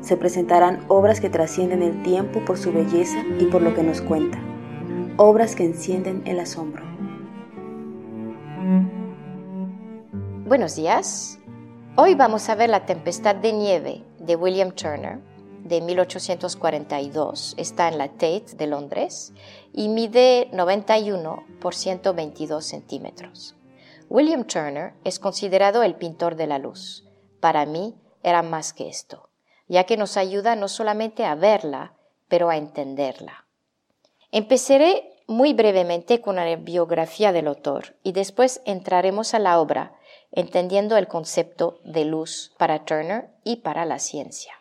Se presentarán obras que trascienden el tiempo por su belleza y por lo que nos cuenta. Obras que encienden el asombro. Buenos días. Hoy vamos a ver La Tempestad de Nieve de William Turner de 1842. Está en la Tate de Londres y mide 91 por 122 centímetros. William Turner es considerado el pintor de la luz. Para mí era más que esto ya que nos ayuda no solamente a verla, pero a entenderla. Empezaré muy brevemente con la biografía del autor y después entraremos a la obra, entendiendo el concepto de luz para Turner y para la ciencia.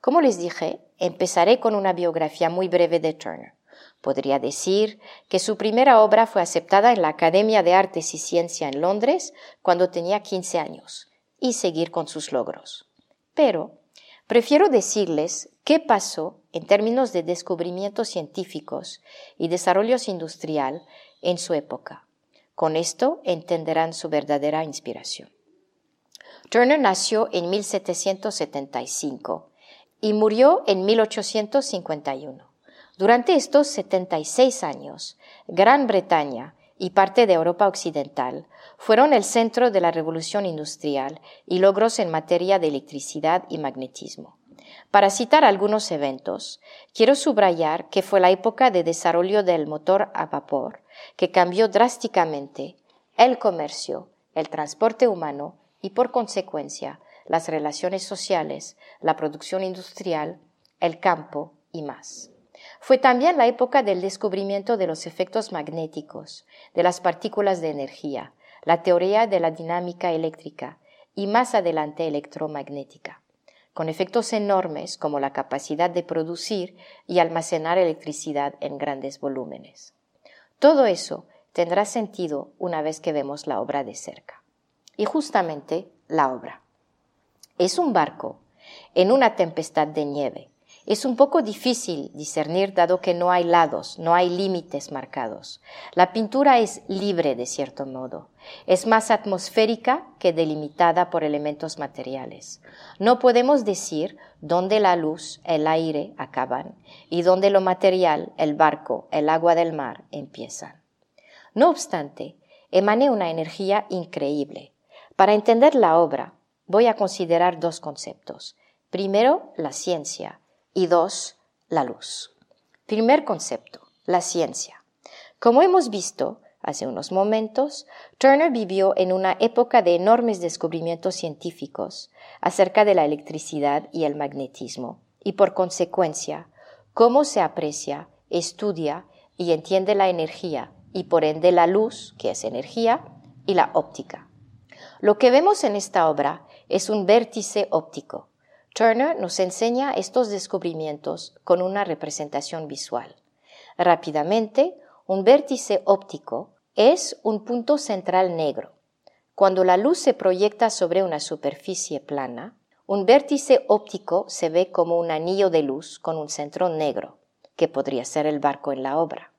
Como les dije, empezaré con una biografía muy breve de Turner. Podría decir que su primera obra fue aceptada en la Academia de Artes y Ciencia en Londres cuando tenía 15 años y seguir con sus logros. Pero Prefiero decirles qué pasó en términos de descubrimientos científicos y desarrollos industrial en su época. Con esto entenderán su verdadera inspiración. Turner nació en 1775 y murió en 1851. Durante estos 76 años, Gran Bretaña y parte de Europa Occidental fueron el centro de la revolución industrial y logros en materia de electricidad y magnetismo. Para citar algunos eventos, quiero subrayar que fue la época de desarrollo del motor a vapor que cambió drásticamente el comercio, el transporte humano y, por consecuencia, las relaciones sociales, la producción industrial, el campo y más. Fue también la época del descubrimiento de los efectos magnéticos, de las partículas de energía, la teoría de la dinámica eléctrica y más adelante electromagnética, con efectos enormes como la capacidad de producir y almacenar electricidad en grandes volúmenes. Todo eso tendrá sentido una vez que vemos la obra de cerca. Y justamente la obra. Es un barco en una tempestad de nieve es un poco difícil discernir dado que no hay lados, no hay límites marcados. La pintura es libre de cierto modo. Es más atmosférica que delimitada por elementos materiales. No podemos decir dónde la luz, el aire acaban y dónde lo material, el barco, el agua del mar empiezan. No obstante, emane una energía increíble. Para entender la obra, voy a considerar dos conceptos. Primero, la ciencia y dos, la luz. Primer concepto, la ciencia. Como hemos visto hace unos momentos, Turner vivió en una época de enormes descubrimientos científicos acerca de la electricidad y el magnetismo, y por consecuencia, cómo se aprecia, estudia y entiende la energía, y por ende la luz, que es energía, y la óptica. Lo que vemos en esta obra es un vértice óptico, Turner nos enseña estos descubrimientos con una representación visual. Rápidamente, un vértice óptico es un punto central negro. Cuando la luz se proyecta sobre una superficie plana, un vértice óptico se ve como un anillo de luz con un centro negro, que podría ser el barco en la obra.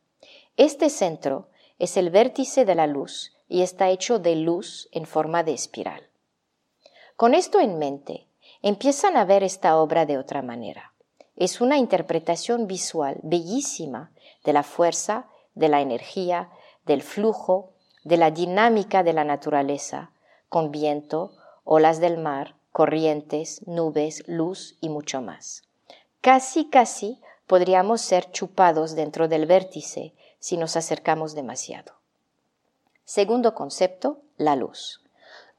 Este centro es el vértice de la luz y está hecho de luz en forma de espiral. Con esto en mente, empiezan a ver esta obra de otra manera. Es una interpretación visual bellísima de la fuerza, de la energía, del flujo, de la dinámica de la naturaleza, con viento, olas del mar, corrientes, nubes, luz y mucho más. Casi, casi podríamos ser chupados dentro del vértice si nos acercamos demasiado. Segundo concepto, la luz.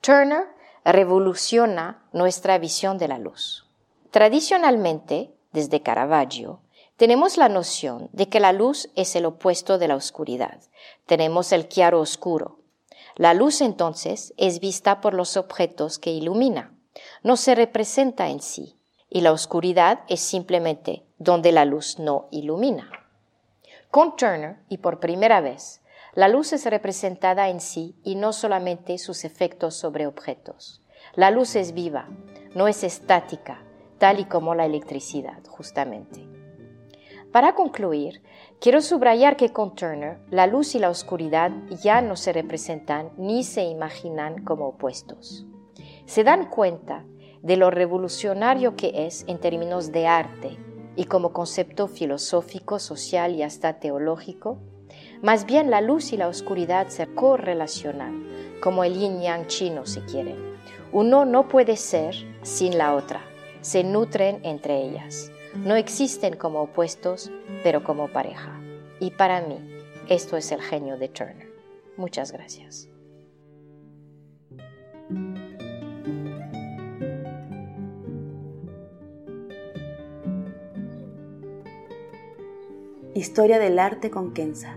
Turner revoluciona nuestra visión de la luz. Tradicionalmente, desde Caravaggio, tenemos la noción de que la luz es el opuesto de la oscuridad. Tenemos el claro oscuro. La luz entonces es vista por los objetos que ilumina. No se representa en sí. Y la oscuridad es simplemente donde la luz no ilumina. Con Turner, y por primera vez, la luz es representada en sí y no solamente sus efectos sobre objetos. La luz es viva, no es estática, tal y como la electricidad, justamente. Para concluir, quiero subrayar que con Turner la luz y la oscuridad ya no se representan ni se imaginan como opuestos. Se dan cuenta de lo revolucionario que es en términos de arte y como concepto filosófico, social y hasta teológico. Más bien la luz y la oscuridad se correlacionan, como el yin yang chino si quieren. Uno no puede ser sin la otra, se nutren entre ellas. No existen como opuestos, pero como pareja. Y para mí, esto es el genio de Turner. Muchas gracias. Historia del arte con Kenza.